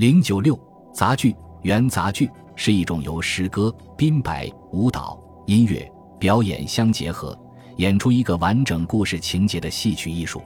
零九六杂剧，元杂剧是一种由诗歌、编白、舞蹈、音乐、表演相结合，演出一个完整故事情节的戏曲艺术。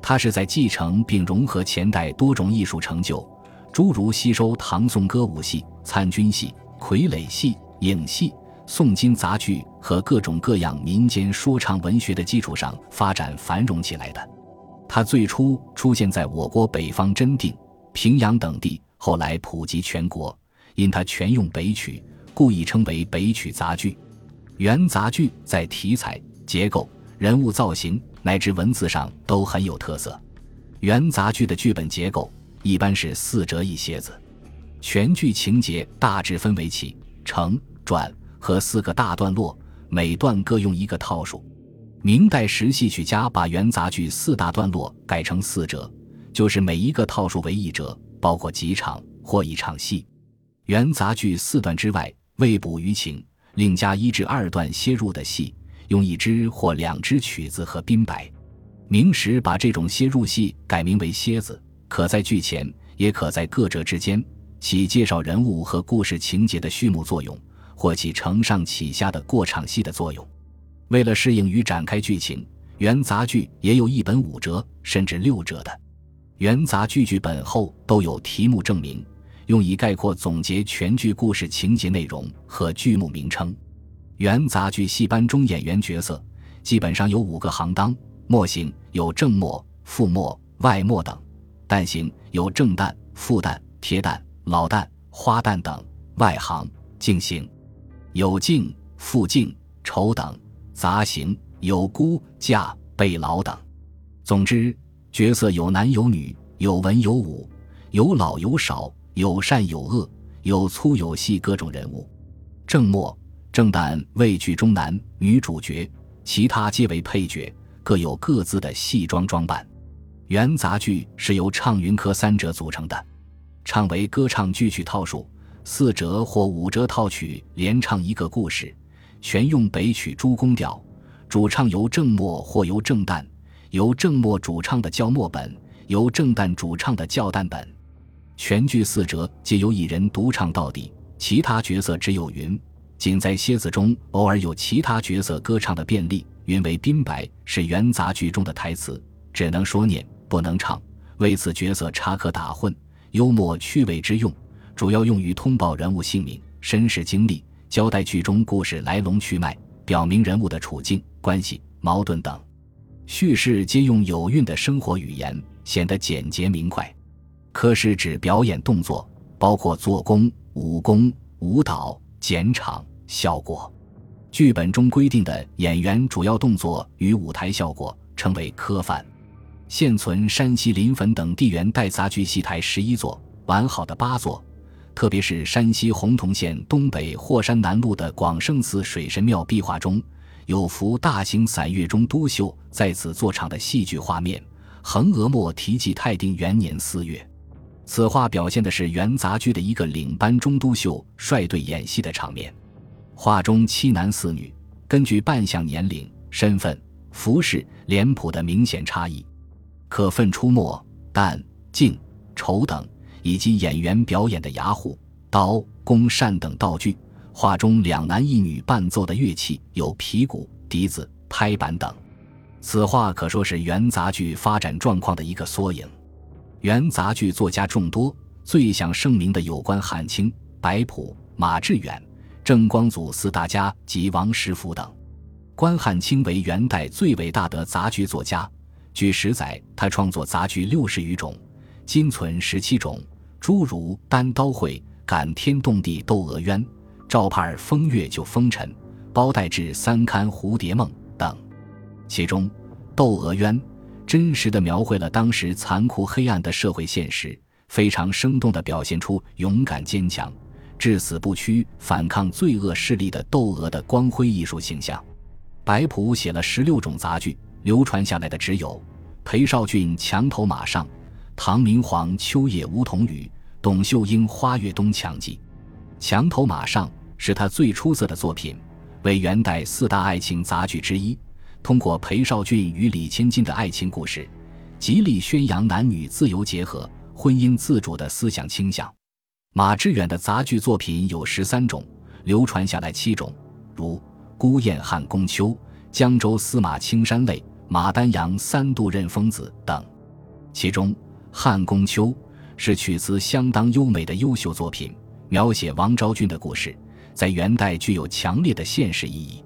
它是在继承并融合前代多种艺术成就，诸如吸收唐宋歌舞戏、参军戏、傀儡戏、影戏、宋金杂剧和各种各样民间说唱文学的基础上发展繁荣起来的。它最初出现在我国北方真定、平阳等地。后来普及全国，因它全用北曲，故意称为北曲杂剧。元杂剧在题材、结构、人物造型乃至文字上都很有特色。元杂剧的剧本结构一般是四折一楔子，全剧情节大致分为起、承、转和四个大段落，每段各用一个套数。明代时戏曲家把元杂剧四大段落改成四折，就是每一个套数为一折。包括几场或一场戏，元杂剧四段之外，未补余情，另加一至二段切入的戏，用一支或两支曲子和宾白。明时把这种切入戏改名为楔子，可在剧前，也可在各折之间，起介绍人物和故事情节的序幕作用，或起承上启下的过场戏的作用。为了适应于展开剧情，元杂剧也有一本五折甚至六折的。元杂剧剧本后都有题目证明，用以概括总结全剧故事情节内容和剧目名称。元杂剧戏班中演员角色基本上有五个行当：末行有正末、副末、外末等；旦行有正旦、副旦、贴旦、老旦、花旦等；外行净行有净、副净、丑等；杂行有孤、嫁、备老等。总之。角色有男有女，有文有武，有老有少，有善有恶，有粗有细，各种人物。正末正旦为剧中男女主角，其他皆为配角，各有各自的戏装装扮。元杂剧是由唱云科三折组成的，唱为歌唱剧曲套数，四折或五折套曲连唱一个故事，全用北曲诸宫调，主唱由正末或由正旦。由正末主唱的叫末本，由正旦主唱的叫旦本，全剧四折皆由一人独唱到底，其他角色只有云。仅在蝎子中偶尔有其他角色歌唱的便利。云为宾白，是元杂剧中的台词，只能说念，不能唱。为此角色插科打诨，幽默趣味之用，主要用于通报人物姓名、身世经历，交代剧中故事来龙去脉，表明人物的处境、关系、矛盾等。叙事皆用有韵的生活语言，显得简洁明快。科是指表演动作，包括做工、武功、舞蹈、剪场、效果。剧本中规定的演员主要动作与舞台效果称为科范。现存山西临汾等地元代杂剧戏台十一座，完好的八座。特别是山西洪洞县东北霍山南路的广胜寺水神庙壁画中。有幅大型散乐中都秀在此作场的戏剧画面，横额墨题记泰定元年四月。此画表现的是元杂剧的一个领班中都秀率队演戏的场面。画中七男四女，根据扮相、年龄、身份、服饰、脸谱的明显差异，可分出墨、旦、净、丑等，以及演员表演的牙虎、刀、弓、扇等道具。画中两男一女伴奏的乐器有皮鼓、笛子、拍板等。此画可说是元杂剧发展状况的一个缩影。元杂剧作家众多，最享盛名的有关汉卿、白朴、马致远、郑光祖四大家及王实甫等。关汉卿为元代最伟大的杂剧作家，据史载，他创作杂剧六十余种，今存十七种，诸如《单刀会》《感天动地窦娥冤》。赵盼儿风月就风尘，包代志三刊蝴蝶梦等，其中《窦娥冤》真实的描绘了当时残酷黑暗的社会现实，非常生动地表现出勇敢坚强、至死不屈反抗罪恶势力的窦娥的光辉艺术形象。白朴写了十六种杂剧，流传下来的只有裴少俊墙头马上、唐明皇秋夜梧桐雨、董秀英花月东墙记。墙头马上是他最出色的作品，为元代四大爱情杂剧之一。通过裴少俊与李千金的爱情故事，极力宣扬男女自由结合，婚姻自主的思想倾向。马致远的杂剧作品有十三种，流传下来七种，如《孤雁汉宫秋》《江州司马青山泪》《马丹阳三度任疯子》等。其中，《汉宫秋》是曲词相当优美的优秀作品，描写王昭君的故事，在元代具有强烈的现实意义。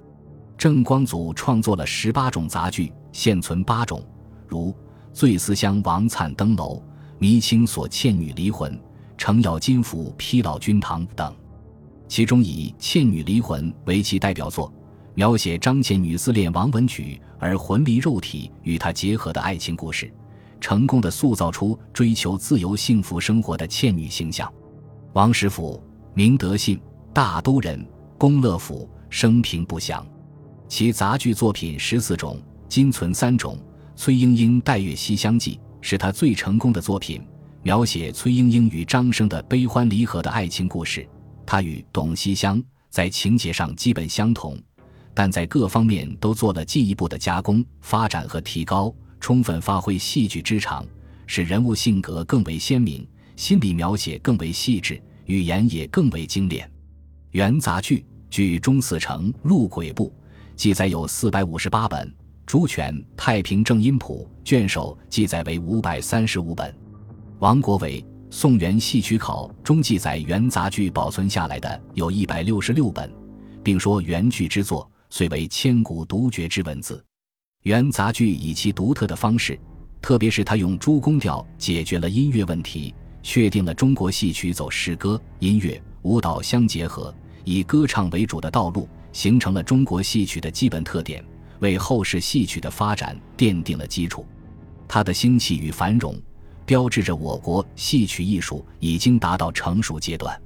郑光祖创作了十八种杂剧，现存八种，如《醉思乡王粲登楼》《迷青锁倩女离魂》。程咬金斧劈老君堂等，其中以《倩女离魂》为其代表作，描写张倩女自恋王文举而魂离肉体与他结合的爱情故事，成功的塑造出追求自由幸福生活的倩女形象。王实甫，明德信，大都人，公乐府，生平不详。其杂剧作品十四种，今存三种。崔莺莺《待月西厢记》是他最成功的作品。描写崔莺莺与张生的悲欢离合的爱情故事，他与董西厢在情节上基本相同，但在各方面都做了进一步的加工、发展和提高，充分发挥戏剧之长，使人物性格更为鲜明，心理描写更为细致，语言也更为精炼。元杂剧据钟嗣成《录鬼部》记载有四百五十八本，朱权《太平正音谱》卷首记载为五百三十五本。王国维《宋元戏曲考》中记载元杂剧保存下来的有一百六十六本，并说元剧之作虽为千古独绝之文字。元杂剧以其独特的方式，特别是他用诸宫调解决了音乐问题，确定了中国戏曲走诗歌、音乐、舞蹈相结合，以歌唱为主的道路，形成了中国戏曲的基本特点，为后世戏曲的发展奠定了基础。它的兴起与繁荣。标志着我国戏曲艺术已经达到成熟阶段。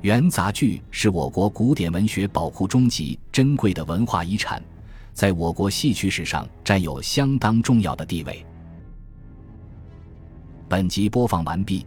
元杂剧是我国古典文学宝库中极珍贵的文化遗产，在我国戏曲史上占有相当重要的地位。本集播放完毕，